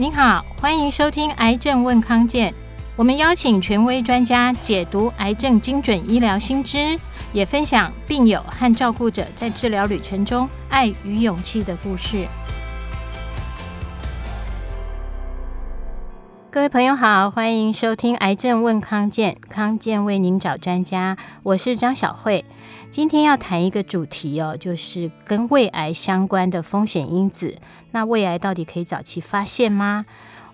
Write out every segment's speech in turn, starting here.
您好，欢迎收听《癌症问康健》，我们邀请权威专家解读癌症精准医疗新知，也分享病友和照顾者在治疗旅程中爱与勇气的故事。各位朋友好，欢迎收听《癌症问康健》，康健为您找专家，我是张小慧。今天要谈一个主题哦，就是跟胃癌相关的风险因子。那胃癌到底可以早期发现吗？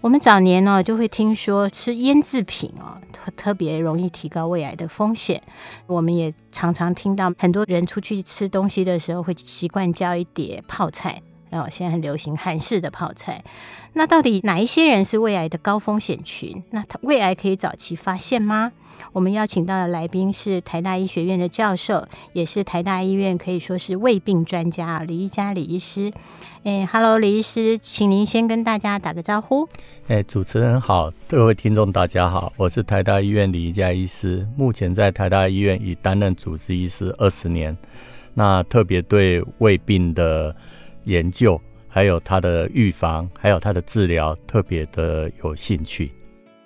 我们早年呢就会听说吃腌制品哦，特特别容易提高胃癌的风险。我们也常常听到很多人出去吃东西的时候会习惯叫一碟泡菜。哦，现在很流行韩式的泡菜。那到底哪一些人是胃癌的高风险群？那胃癌可以早期发现吗？我们邀请到的来宾是台大医学院的教授，也是台大医院可以说是胃病专家李一家李医师。哎，Hello，李医师，请您先跟大家打个招呼。哎，主持人好，各位听众大家好，我是台大医院李一家医师，目前在台大医院已担任主治医师二十年，那特别对胃病的研究，还有它的预防，还有它的治疗，特别的有兴趣。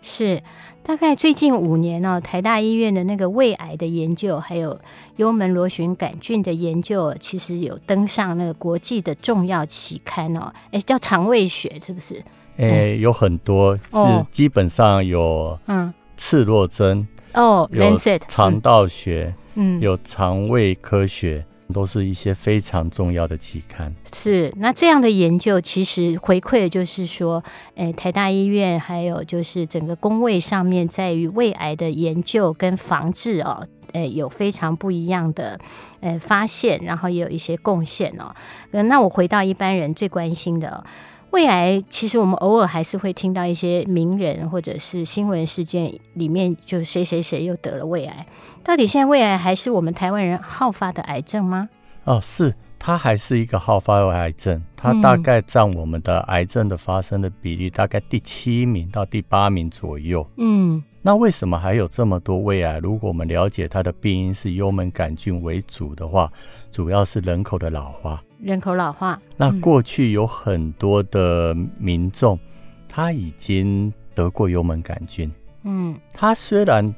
是，大概最近五年哦，台大医院的那个胃癌的研究，还有幽门螺旋杆菌的研究，其实有登上那个国际的重要期刊哦。哎，叫肠胃学是不是？哎，有很多是基本上有嗯，赤裸针哦，有肠道学，嗯，有肠胃科学。都是一些非常重要的期刊。是，那这样的研究其实回馈的就是说，诶，台大医院还有就是整个工位上面，在于胃癌的研究跟防治哦，诶，有非常不一样的诶发现，然后也有一些贡献哦。那我回到一般人最关心的。胃癌其实我们偶尔还是会听到一些名人或者是新闻事件里面，就谁谁谁又得了胃癌。到底现在胃癌还是我们台湾人好发的癌症吗？哦，是，它还是一个好发的癌症，它大概占我们的癌症的发生的比例大概第七名到第八名左右。嗯。那为什么还有这么多胃癌？如果我们了解它的病因是幽门杆菌为主的话，主要是人口的老化。人口老化。那过去有很多的民众，他已经得过幽门杆菌。嗯，他虽然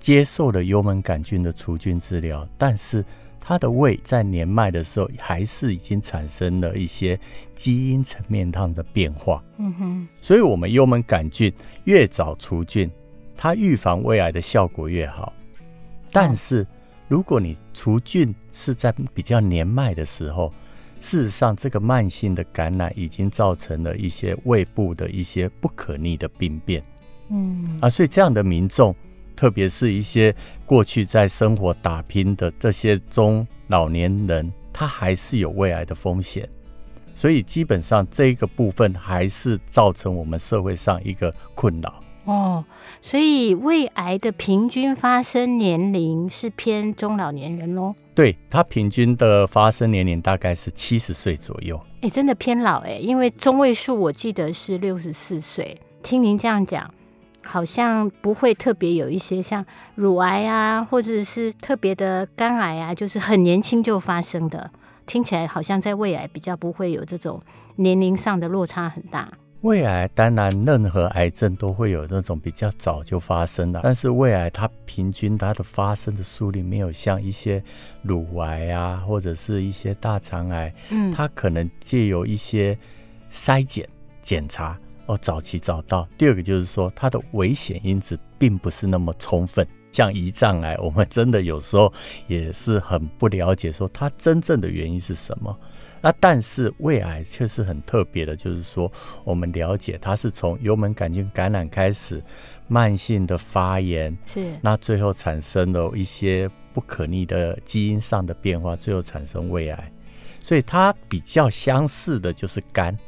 接受了幽门杆菌的除菌治疗，但是他的胃在年迈的时候，还是已经产生了一些基因层面上的变化。嗯哼，所以我们幽门杆菌越早除菌。它预防胃癌的效果越好，但是如果你除菌是在比较年迈的时候，事实上这个慢性的感染已经造成了一些胃部的一些不可逆的病变。嗯啊，所以这样的民众，特别是一些过去在生活打拼的这些中老年人，他还是有胃癌的风险。所以基本上这个部分还是造成我们社会上一个困扰。哦，所以胃癌的平均发生年龄是偏中老年人喽？对，它平均的发生年龄大概是七十岁左右。哎，真的偏老哎，因为中位数我记得是六十四岁。听您这样讲，好像不会特别有一些像乳癌啊，或者是特别的肝癌啊，就是很年轻就发生的。听起来好像在胃癌比较不会有这种年龄上的落差很大。胃癌当然，任何癌症都会有那种比较早就发生的，但是胃癌它平均它的发生的速率没有像一些乳癌啊，或者是一些大肠癌，嗯，它可能借由一些筛检检查哦，早期找到。第二个就是说，它的危险因子并不是那么充分。像胰脏癌，我们真的有时候也是很不了解，说它真正的原因是什么。那但是胃癌却是很特别的，就是说我们了解它是从幽门杆菌感染开始，慢性的发炎，是那最后产生了一些不可逆的基因上的变化，最后产生胃癌。所以它比较相似的就是肝。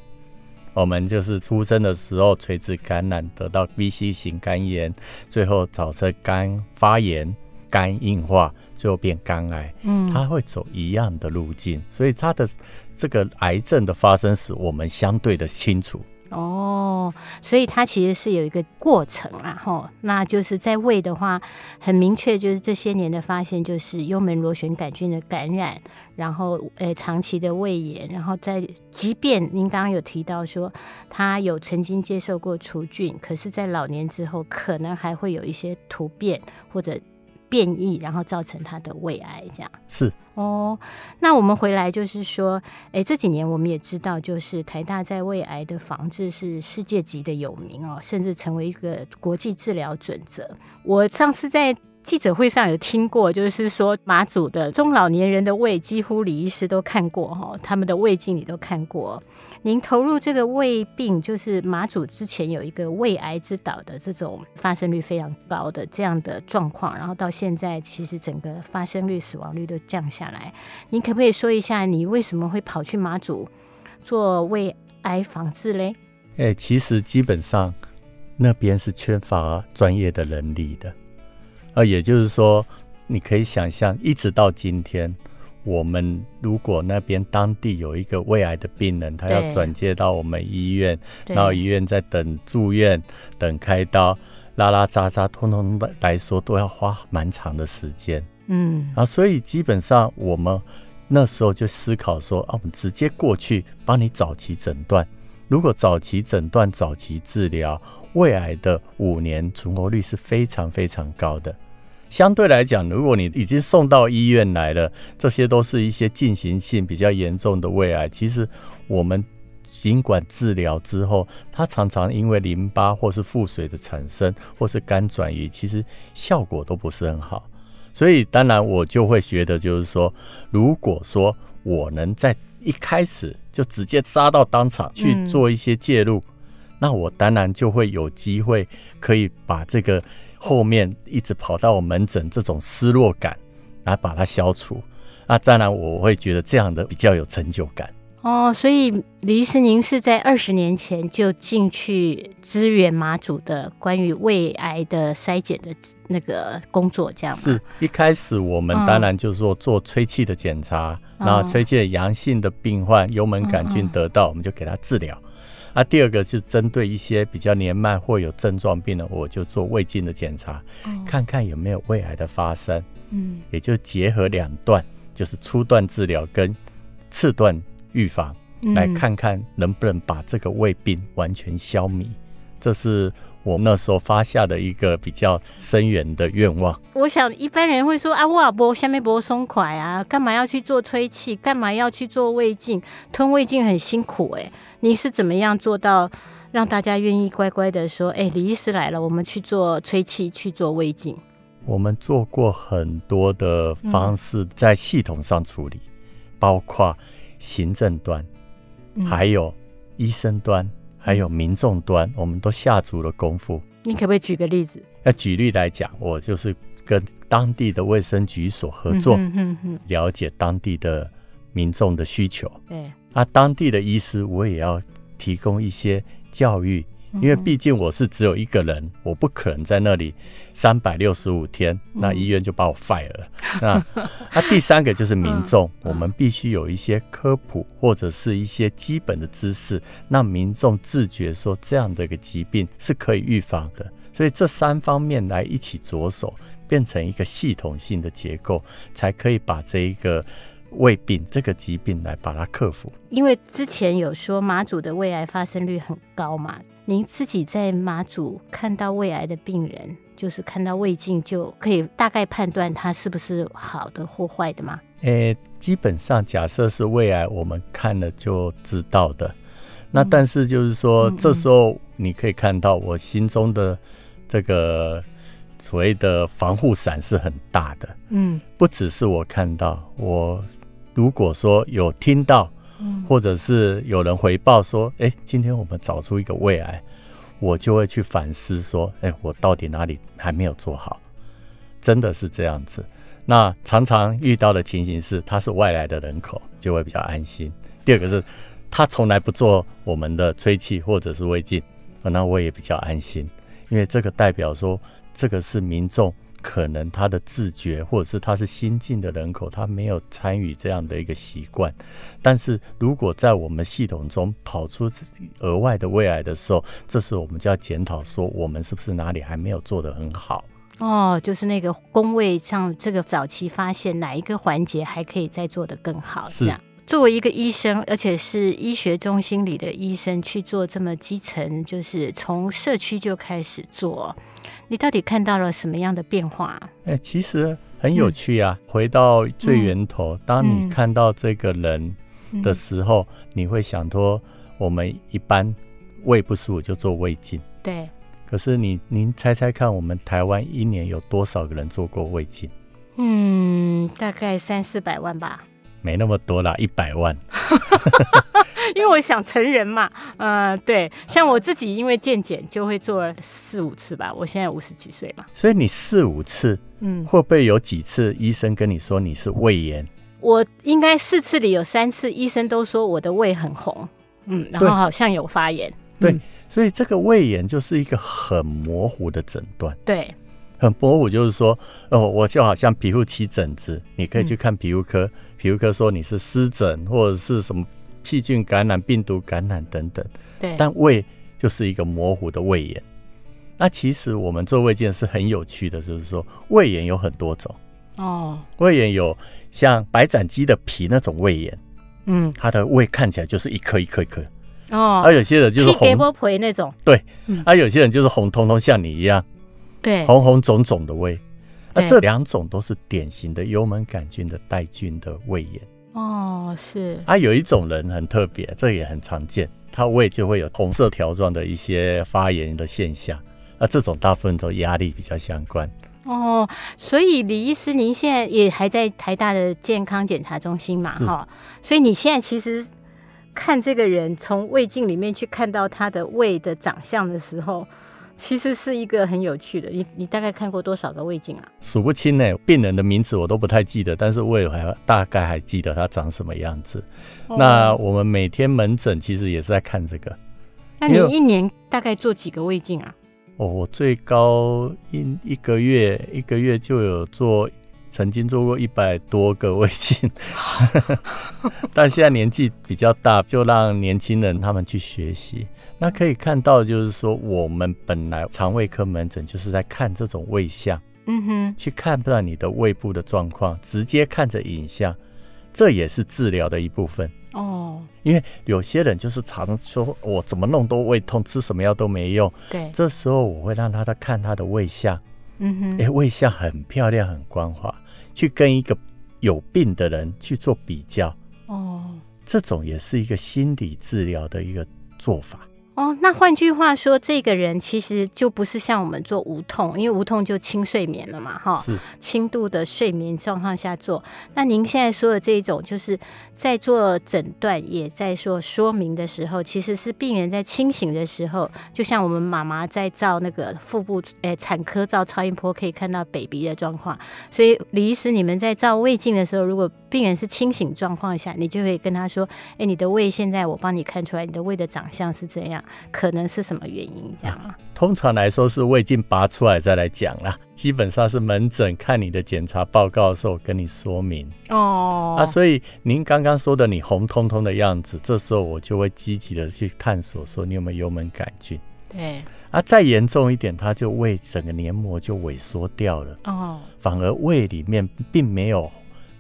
我们就是出生的时候垂直感染得到 BC 型肝炎，最后造成肝发炎、肝硬化，最后变肝癌。嗯，它会走一样的路径，所以它的这个癌症的发生史我们相对的清楚。哦，所以它其实是有一个过程啊，吼，那就是在胃的话，很明确，就是这些年的发现，就是幽门螺旋杆菌的感染，然后呃长期的胃炎，然后在即便您刚刚有提到说他有曾经接受过除菌，可是，在老年之后，可能还会有一些突变或者。变异，然后造成他的胃癌，这样是哦。那我们回来就是说，哎，这几年我们也知道，就是台大在胃癌的防治是世界级的有名哦，甚至成为一个国际治疗准则。我上次在记者会上有听过，就是说马祖的中老年人的胃，几乎李医师都看过哈，他们的胃镜你都看过。您投入这个胃病，就是马祖之前有一个胃癌之岛的这种发生率非常高的这样的状况，然后到现在其实整个发生率、死亡率都降下来。您可不可以说一下，你为什么会跑去马祖做胃癌防治嘞？哎，其实基本上那边是缺乏专业的人力的，啊，也就是说，你可以想象，一直到今天。我们如果那边当地有一个胃癌的病人，他要转介到我们医院，然后医院在等住院、等开刀，拉拉扎扎，通通来说都要花蛮长的时间。嗯，啊，所以基本上我们那时候就思考说，啊，我们直接过去帮你早期诊断。如果早期诊断、早期治疗，胃癌的五年存活率是非常非常高的。相对来讲，如果你已经送到医院来了，这些都是一些进行性比较严重的胃癌。其实我们尽管治疗之后，它常常因为淋巴或是腹水的产生，或是肝转移，其实效果都不是很好。所以当然我就会觉得，就是说，如果说我能在一开始就直接杀到当场去做一些介入，嗯、那我当然就会有机会可以把这个。后面一直跑到我门诊，这种失落感来把它消除，那当然我会觉得这样的比较有成就感哦。所以李医师，您是在二十年前就进去支援马祖的关于胃癌的筛检的那个工作，这样吗？是一开始我们当然就是说做吹气的检查，然后吹气的阳性的病患幽门杆菌得到，我们就给他治疗。那、啊、第二个是针对一些比较年迈或有症状病人，我就做胃镜的检查，嗯、看看有没有胃癌的发生。嗯，也就结合两段，就是初段治疗跟次段预防，嗯、来看看能不能把这个胃病完全消弭。这是我那时候发下的一个比较深远的愿望。我想一般人会说啊，我不下面不松快啊，干嘛要去做吹气？干嘛要去做胃镜？吞胃镜很辛苦哎、欸。你是怎么样做到让大家愿意乖乖的说：“哎，李医师来了，我们去做吹气，去做胃镜。”我们做过很多的方式在系统上处理，嗯、包括行政端，嗯、还有医生端，还有民众端，我们都下足了功夫。你可不可以举个例子？那举例来讲，我就是跟当地的卫生局所合作，嗯、哼哼哼了解当地的民众的需求。对。啊，当地的医师我也要提供一些教育，因为毕竟我是只有一个人，我不可能在那里三百六十五天，那医院就把我 fire 了。那那第三个就是民众，我们必须有一些科普或者是一些基本的知识，让民众自觉说这样的一个疾病是可以预防的。所以这三方面来一起着手，变成一个系统性的结构，才可以把这一个。胃病这个疾病来把它克服，因为之前有说马祖的胃癌发生率很高嘛，您自己在马祖看到胃癌的病人，就是看到胃镜就可以大概判断他是不是好的或坏的吗？诶、欸，基本上假设是胃癌，我们看了就知道的。那但是就是说，嗯、这时候你可以看到我心中的这个。所谓的防护伞是很大的，嗯，不只是我看到，我如果说有听到，或者是有人回报说，哎，今天我们找出一个胃癌，我就会去反思说，哎，我到底哪里还没有做好？真的是这样子。那常常遇到的情形是，他是外来的人口，就会比较安心。第二个是，他从来不做我们的吹气或者是胃镜，那我也比较安心，因为这个代表说。这个是民众可能他的自觉，或者是他是新进的人口，他没有参与这样的一个习惯。但是如果在我们系统中跑出额外的胃癌的时候，这时候我们就要检讨说，我们是不是哪里还没有做得很好？哦，就是那个工位上这个早期发现哪一个环节还可以再做得更好？是。这样。作为一个医生，而且是医学中心里的医生，去做这么基层，就是从社区就开始做，你到底看到了什么样的变化？哎、欸，其实很有趣啊。嗯、回到最源头，当你看到这个人的时候，你会想说，我们一般胃不舒服就做胃镜。对。可是你，您猜猜看，我们台湾一年有多少个人做过胃镜？嗯，大概三四百万吧。没那么多啦，一百万。因为我想成人嘛，呃，对，像我自己因为健检就会做四五次吧。我现在五十几岁嘛，所以你四五次，嗯，会不会有几次医生跟你说你是胃炎？我应该四次里有三次医生都说我的胃很红，嗯，然后好像有发炎。对，嗯、所以这个胃炎就是一个很模糊的诊断。对。很模糊，就是说，哦，我就好像皮肤起疹子，你可以去看皮肤科，嗯、皮肤科说你是湿疹或者是什么细菌感染、病毒感染等等。对，但胃就是一个模糊的胃炎。那其实我们做胃镜是很有趣的，就是说胃炎有很多种。哦，胃炎有像白斩鸡的皮那种胃炎，嗯，它的胃看起来就是一颗一颗一颗。哦，而有些人就是红波皮那种。对，嗯、而有些人就是红彤彤，像你一样。对，红红肿肿的胃，那这两种都是典型的幽门杆菌的带菌的胃炎。哦，是。啊，有一种人很特别，这也很常见，他胃就会有红色条状的一些发炎的现象。那这种大部分都压力比较相关。哦，所以李医师，您现在也还在台大的健康检查中心嘛？哈，所以你现在其实看这个人，从胃镜里面去看到他的胃的长相的时候。其实是一个很有趣的，你你大概看过多少个胃镜啊？数不清呢，病人的名字我都不太记得，但是我也还大概还记得他长什么样子。哦、那我们每天门诊其实也是在看这个。那你一年大概做几个胃镜啊？哦，我最高一一个月一个月就有做。曾经做过一百多个胃镜，但现在年纪比较大，就让年轻人他们去学习。那可以看到，就是说我们本来肠胃科门诊就是在看这种胃相，嗯哼，去看不到你的胃部的状况，直接看着影像，这也是治疗的一部分哦。因为有些人就是常说我怎么弄都胃痛，吃什么药都没用。对，这时候我会让他在看他的胃相，嗯哼，哎，胃相很漂亮，很光滑。去跟一个有病的人去做比较，哦，这种也是一个心理治疗的一个做法。哦，那换句话说，这个人其实就不是像我们做无痛，因为无痛就轻睡眠了嘛，哈，是轻度的睡眠状况下做。那您现在说的这一种，就是在做诊断，也在做说明的时候，其实是病人在清醒的时候，就像我们妈妈在照那个腹部，诶、欸，产科照超音波可以看到 baby 的状况。所以李医师，你们在照胃镜的时候，如果病人是清醒状况下，你就可以跟他说，哎、欸，你的胃现在我帮你看出来，你的胃的长相是怎样。可能是什么原因这样啊？通常来说是胃镜拔出来再来讲啦。基本上是门诊看你的检查报告的时候跟你说明哦。啊，所以您刚刚说的你红彤彤的样子，这时候我就会积极的去探索，说你有没有幽门杆菌。对。啊，再严重一点，它就胃整个黏膜就萎缩掉了哦。反而胃里面并没有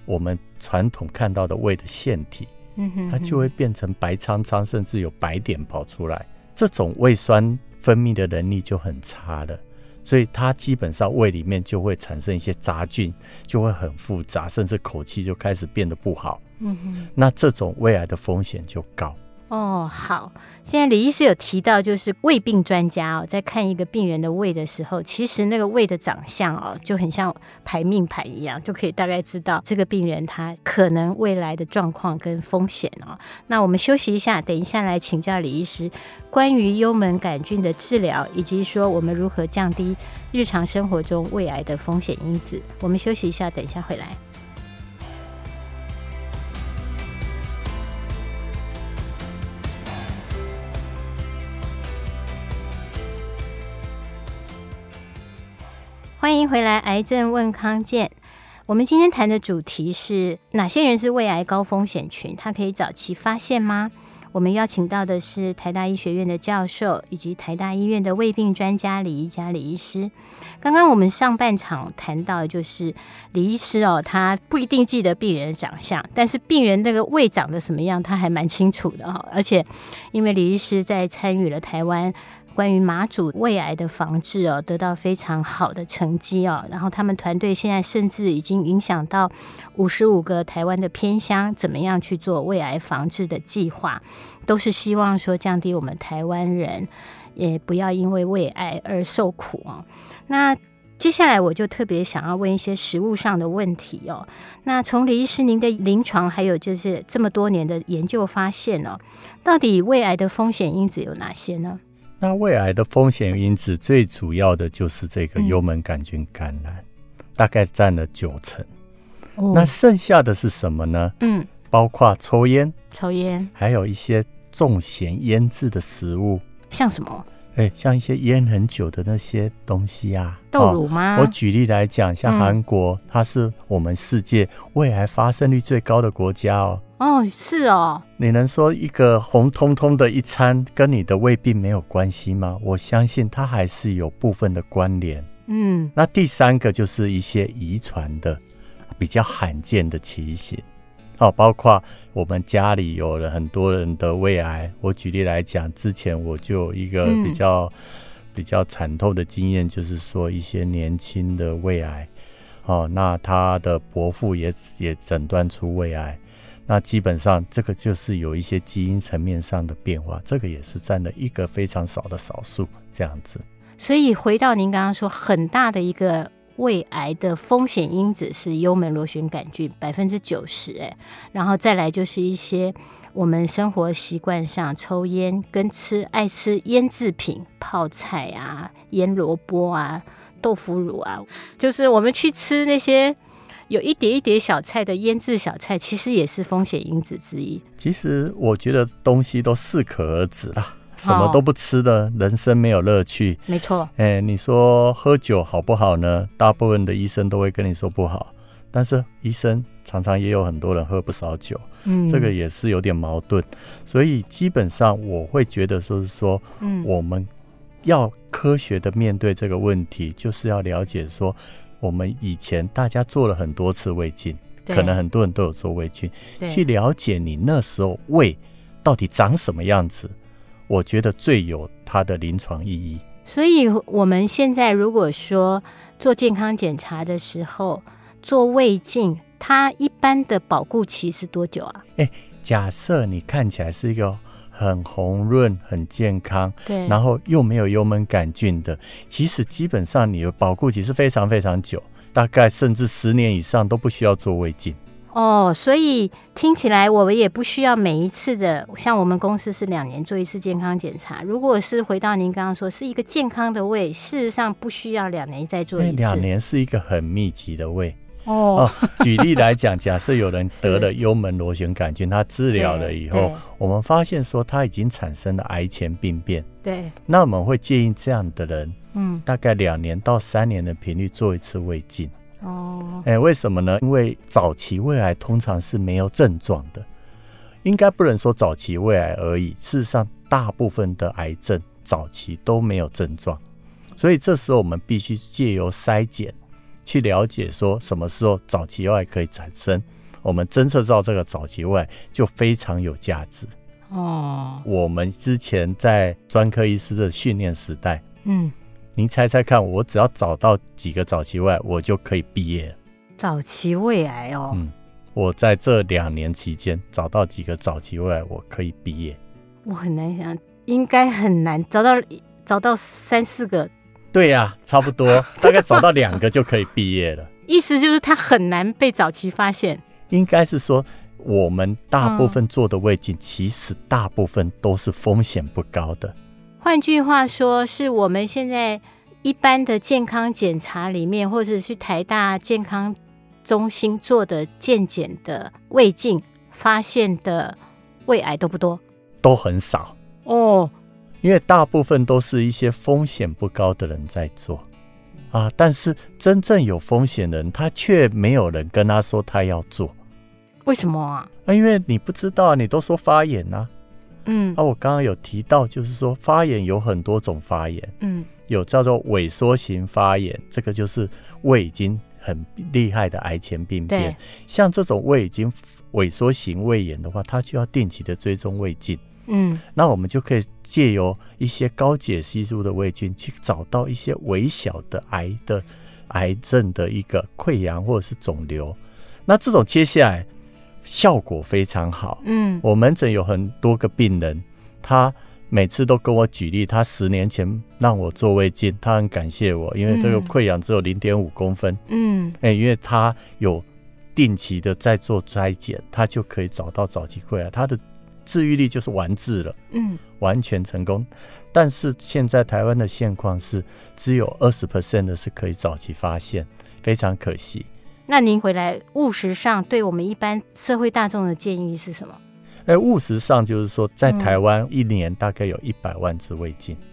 我们传统看到的胃的腺体。嗯哼，它就会变成白苍苍，甚至有白点跑出来。这种胃酸分泌的能力就很差了，所以它基本上胃里面就会产生一些杂菌，就会很复杂，甚至口气就开始变得不好。嗯哼，那这种胃癌的风险就高。哦，好。现在李医师有提到，就是胃病专家哦，在看一个病人的胃的时候，其实那个胃的长相哦，就很像排命盘一样，就可以大概知道这个病人他可能未来的状况跟风险哦。那我们休息一下，等一下来请教李医师关于幽门杆菌的治疗，以及说我们如何降低日常生活中胃癌的风险因子。我们休息一下，等一下回来。欢迎回来，癌症问康健。我们今天谈的主题是哪些人是胃癌高风险群？他可以早期发现吗？我们邀请到的是台大医学院的教授，以及台大医院的胃病专家李宜嘉李医师。刚刚我们上半场谈到就是李医师哦，他不一定记得病人长相，但是病人那个胃长得什么样，他还蛮清楚的哈。而且因为李医师在参与了台湾。关于马祖胃癌的防治哦，得到非常好的成绩哦。然后他们团队现在甚至已经影响到五十五个台湾的偏乡，怎么样去做胃癌防治的计划，都是希望说降低我们台湾人也不要因为胃癌而受苦哦。那接下来我就特别想要问一些食物上的问题哦。那从李医师您的临床，还有就是这么多年的研究发现哦，到底胃癌的风险因子有哪些呢？那胃癌的风险因子最主要的就是这个幽门杆菌感染，嗯、大概占了九成。哦、那剩下的是什么呢？嗯，包括抽烟、抽烟，还有一些重咸腌制的食物，像什么？哎，像一些腌很久的那些东西啊，豆乳吗？哦、我举例来讲，像韩国，嗯、它是我们世界胃癌发生率最高的国家哦。哦，是哦。你能说一个红彤彤的一餐跟你的胃病没有关系吗？我相信它还是有部分的关联。嗯，那第三个就是一些遗传的比较罕见的情形。好，包括我们家里有了很多人的胃癌。我举例来讲，之前我就有一个比较、嗯、比较惨痛的经验，就是说一些年轻的胃癌，哦，那他的伯父也也诊断出胃癌。那基本上这个就是有一些基因层面上的变化，这个也是占了一个非常少的少数这样子。所以回到您刚刚说，很大的一个。胃癌的风险因子是幽门螺旋杆菌百分之九十，哎，然后再来就是一些我们生活习惯上抽烟跟吃爱吃腌制品、泡菜啊、腌萝卜啊、豆腐乳啊，就是我们去吃那些有一碟一碟小菜的腌制小菜，其实也是风险因子之一。其实我觉得东西都适可而止啦。什么都不吃的人生没有乐趣，没错。哎，你说喝酒好不好呢？大部分的医生都会跟你说不好，但是医生常常也有很多人喝不少酒，嗯，这个也是有点矛盾。所以基本上我会觉得说是说，嗯，我们要科学的面对这个问题，就是要了解说，我们以前大家做了很多次胃镜，可能很多人都有做胃镜，去了解你那时候胃到底长什么样子。我觉得最有它的临床意义。所以我们现在如果说做健康检查的时候做胃镜，它一般的保固期是多久啊？诶，假设你看起来是一个很红润、很健康，对，然后又没有幽门杆菌的，其实基本上你的保固期是非常非常久，大概甚至十年以上都不需要做胃镜。哦，所以听起来我们也不需要每一次的，像我们公司是两年做一次健康检查。如果是回到您刚刚说是一个健康的胃，事实上不需要两年再做一次。两年是一个很密集的胃。哦，哦，举例来讲，假设有人得了幽门螺旋杆菌，他治疗了以后，我们发现说他已经产生了癌前病变。对，那我们会建议这样的人，嗯，大概两年到三年的频率做一次胃镜。哦，哎，为什么呢？因为早期胃癌通常是没有症状的，应该不能说早期胃癌而已。事实上，大部分的癌症早期都没有症状，所以这时候我们必须借由筛检去了解说什么时候早期胃癌可以产生。我们侦测到这个早期胃癌就非常有价值。哦，我们之前在专科医师的训练时代，嗯。您猜猜看，我只要找到几个早期胃癌，我就可以毕业了。早期胃癌哦，嗯，我在这两年期间找到几个早期胃癌，我可以毕业。我很难想，应该很难找到找到三四个。对呀、啊，差不多，大概找到两个就可以毕业了。意思就是它很难被早期发现。应该是说，我们大部分做的胃镜，其实大部分都是风险不高的。换句话说，是我们现在一般的健康检查里面，或者去台大健康中心做的健检的胃镜发现的胃癌多不多？都很少哦，因为大部分都是一些风险不高的人在做。啊，但是真正有风险的人，他却没有人跟他说他要做。为什么啊？啊，因为你不知道，你都说发炎呐、啊。嗯，啊，我刚刚有提到，就是说发炎有很多种发炎，嗯，有叫做萎缩型发炎，这个就是胃已经很厉害的癌前病变。对，像这种胃已经萎缩型胃炎的话，它就要定期的追踪胃镜。嗯，那我们就可以借由一些高解析度的胃镜，去找到一些微小的癌的癌症的一个溃疡或者是肿瘤。那这种切下来。效果非常好。嗯，我门诊有很多个病人，他每次都跟我举例，他十年前让我做胃镜，他很感谢我，因为这个溃疡只有零点五公分。嗯，哎、欸，因为他有定期的在做筛检，他就可以找到早期溃疡，他的治愈率就是完治了。嗯，完全成功。但是现在台湾的现况是，只有二十 percent 的是可以早期发现，非常可惜。那您回来务实上对我们一般社会大众的建议是什么？哎，务实上就是说，在台湾一年大概有一百万支胃镜，嗯，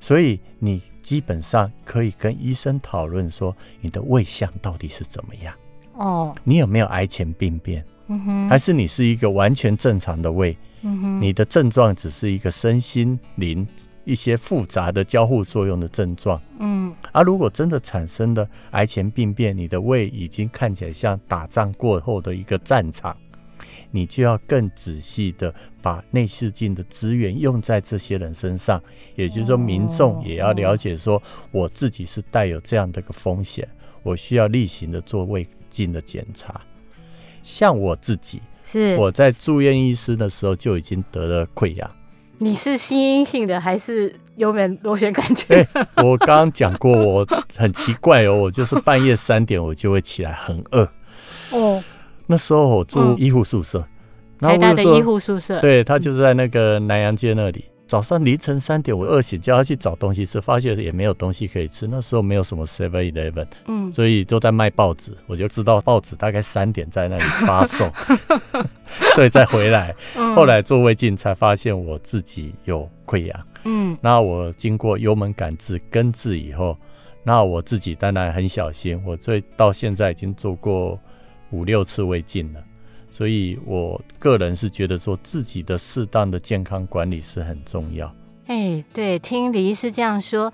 所以你基本上可以跟医生讨论说，你的胃相到底是怎么样？哦，你有没有癌前病变？嗯哼，还是你是一个完全正常的胃？嗯哼，你的症状只是一个身心灵。一些复杂的交互作用的症状，嗯，而、啊、如果真的产生了癌前病变，你的胃已经看起来像打仗过后的一个战场，你就要更仔细的把内视镜的资源用在这些人身上，也就是说，民众也要了解说，我自己是带有这样的一个风险，我需要例行的做胃镜的检查。像我自己，是我在住院医师的时候就已经得了溃疡。你是心因性的还是幽门螺旋杆菌？欸、我刚刚讲过，我很奇怪哦，我就是半夜三点我就会起来，很饿。哦，那时候我住医护宿舍，台大的医护宿舍，对，他就是在那个南洋街那里。早上凌晨三点，我饿醒，叫他去找东西吃，发现也没有东西可以吃。那时候没有什么 Seven Eleven，嗯，所以都在卖报纸。我就知道报纸大概三点在那里发送，所以再回来。后来做胃镜才发现我自己有溃疡。嗯，那我经过幽门杆治根治以后，那我自己当然很小心。我最到现在已经做过五六次胃镜了。所以，我个人是觉得说，自己的适当的健康管理是很重要。哎，对，听李医师这样说，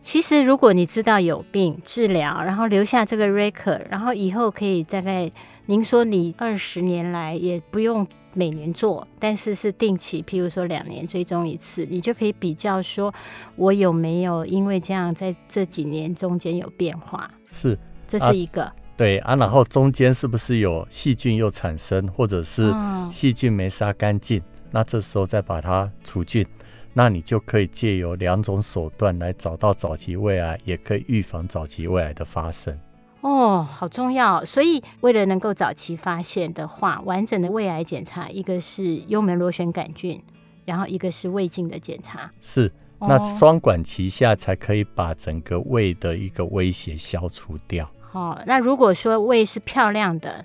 其实如果你知道有病治疗，然后留下这个 record，然后以后可以大概，您说你二十年来也不用每年做，但是是定期，譬如说两年追踪一次，你就可以比较说，我有没有因为这样在这几年中间有变化？是，这是一个。啊对啊，然后中间是不是有细菌又产生，或者是细菌没杀干净？那这时候再把它除菌，那你就可以借由两种手段来找到早期胃癌，也可以预防早期胃癌的发生。哦，好重要！所以为了能够早期发现的话，完整的胃癌检查，一个是幽门螺旋杆菌，然后一个是胃镜的检查。是，那双管齐下才可以把整个胃的一个威胁消除掉。哦，那如果说胃是漂亮的，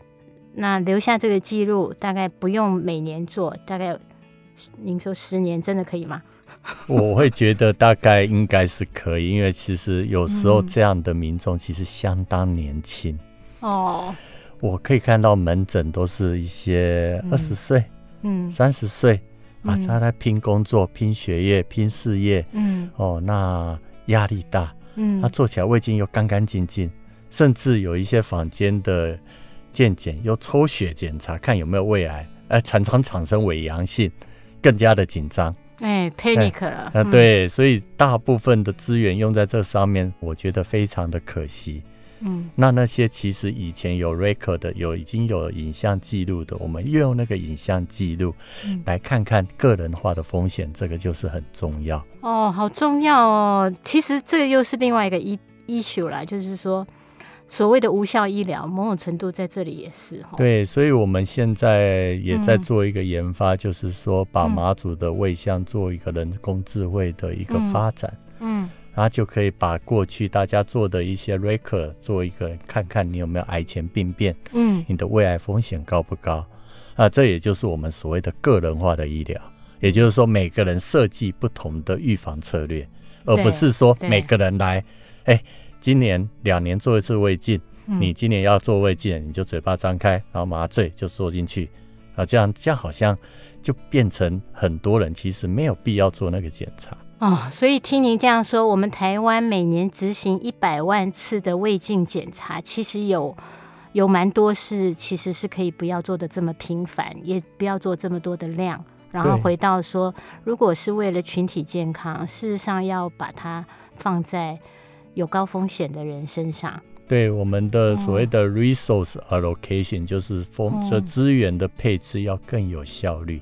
那留下这个记录，大概不用每年做，大概您说十年真的可以吗？我会觉得大概应该是可以，因为其实有时候这样的民众其实相当年轻。哦、嗯，我可以看到门诊都是一些二十岁、嗯，三十岁啊，他在拼工作、拼学业、拼事业，嗯，哦，那压力大，嗯，他做起来胃镜又干干净净。甚至有一些房间的健检，又抽血检查看有没有胃癌，哎，常常产生伪阳性，更加的紧张，哎，panic 了。啊，对，所以大部分的资源用在这上面，我觉得非常的可惜。嗯，那那些其实以前有 record 的，有已经有影像记录的，我们用那个影像记录来看看个人化的风险，这个就是很重要。哦，好重要哦。其实这个又是另外一个 issue 啦，就是说。所谓的无效医疗，某种程度在这里也是。对，所以我们现在也在做一个研发，嗯、就是说把马祖的胃相做一个人工智慧的一个发展。嗯，然后就可以把过去大家做的一些 record 做一个看看你有没有癌前病变，嗯，你的胃癌风险高不高？啊，这也就是我们所谓的个人化的医疗，也就是说每个人设计不同的预防策略，而不是说每个人来，哎。今年两年做一次胃镜，嗯、你今年要做胃镜，你就嘴巴张开，然后麻醉就做进去啊，这样这样好像就变成很多人其实没有必要做那个检查。哦，所以听您这样说，我们台湾每年执行一百万次的胃镜检查，其实有有蛮多事，其实是可以不要做的这么频繁，也不要做这么多的量。然后回到说，如果是为了群体健康，事实上要把它放在有高风险的人身上。对，我们的所谓的 resource allocation，就是风这资源的配置要更有效率。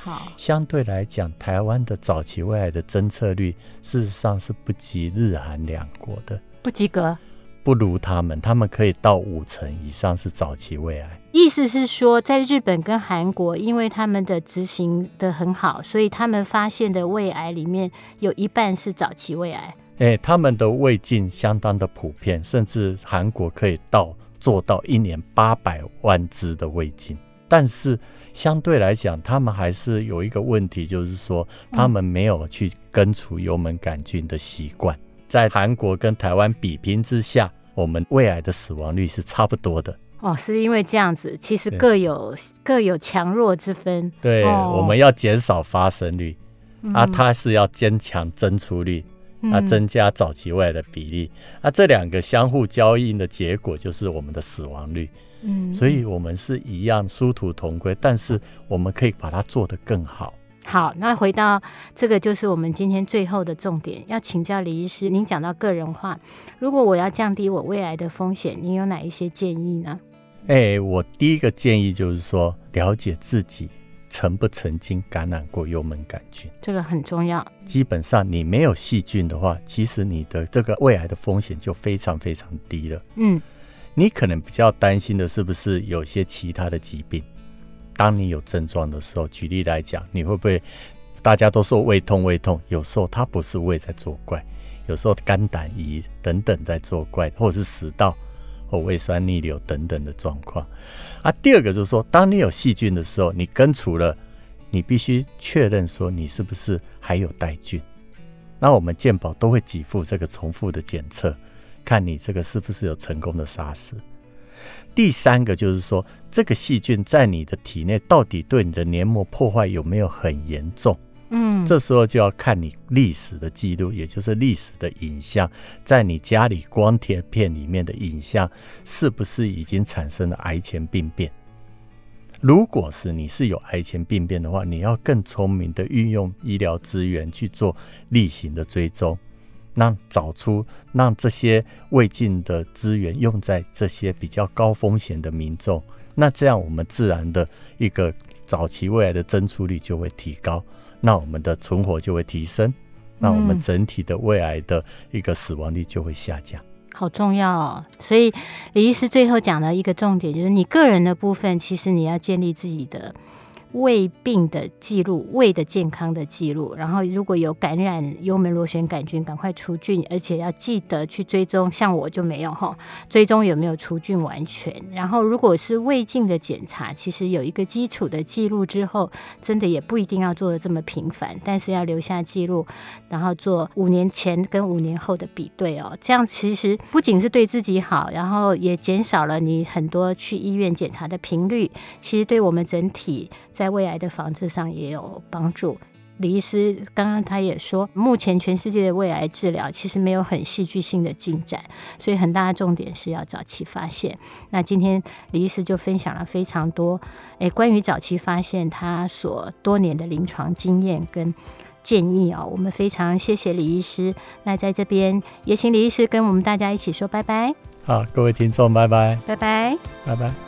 好，相对来讲，台湾的早期胃癌的侦测率，事实上是不及日韩两国的，不及格，不如他们，他们可以到五成以上是早期胃癌。意思是说，在日本跟韩国，因为他们的执行的很好，所以他们发现的胃癌里面有一半是早期胃癌。哎，他们的胃镜相当的普遍，甚至韩国可以到做到一年八百万只的胃镜。但是相对来讲，他们还是有一个问题，就是说他们没有去根除幽门杆菌的习惯。在韩国跟台湾比拼之下，我们胃癌的死亡率是差不多的。哦，是因为这样子，其实各有各有强弱之分。对，哦、我们要减少发生率，嗯、啊，它是要增强增出率，啊，增加早期胃癌的比例，那、啊，这两个相互交应的结果就是我们的死亡率。嗯，所以我们是一样殊途同归，但是我们可以把它做得更好。好，那回到这个就是我们今天最后的重点，要请教李医师，您讲到个人化，如果我要降低我胃癌的风险，您有哪一些建议呢？哎、欸，我第一个建议就是说，了解自己曾不曾经感染过幽门杆菌，这个很重要。基本上你没有细菌的话，其实你的这个胃癌的风险就非常非常低了。嗯。你可能比较担心的是不是有些其他的疾病？当你有症状的时候，举例来讲，你会不会大家都说胃痛胃痛？有时候它不是胃在作怪，有时候肝胆胰等等在作怪，或者是食道或胃酸逆流等等的状况。啊，第二个就是说，当你有细菌的时候，你根除了，你必须确认说你是不是还有带菌。那我们健保都会给付这个重复的检测。看你这个是不是有成功的杀死。第三个就是说，这个细菌在你的体内到底对你的黏膜破坏有没有很严重？嗯，这时候就要看你历史的记录，也就是历史的影像，在你家里光贴片里面的影像，是不是已经产生了癌前病变？如果是你是有癌前病变的话，你要更聪明的运用医疗资源去做例行的追踪。让找出，让这些胃镜的资源用在这些比较高风险的民众，那这样我们自然的一个早期胃癌的增出率就会提高，那我们的存活就会提升，那我们整体的胃癌的一个死亡率就会下降。嗯，好重要哦。所以李医师最后讲了一个重点，就是你个人的部分，其实你要建立自己的。胃病的记录，胃的健康的记录，然后如果有感染幽门螺旋杆菌，赶快除菌，而且要记得去追踪。像我就没有哈，追踪有没有除菌完全。然后如果是胃镜的检查，其实有一个基础的记录之后，真的也不一定要做得这么频繁，但是要留下记录，然后做五年前跟五年后的比对哦。这样其实不仅是对自己好，然后也减少了你很多去医院检查的频率。其实对我们整体。在胃癌的防治上也有帮助。李医师刚刚他也说，目前全世界的胃癌治疗其实没有很戏剧性的进展，所以很大的重点是要早期发现。那今天李医师就分享了非常多，诶，关于早期发现他所多年的临床经验跟建议哦，我们非常谢谢李医师。那在这边也请李医师跟我们大家一起说拜拜。好，各位听众，拜拜，拜拜，拜拜。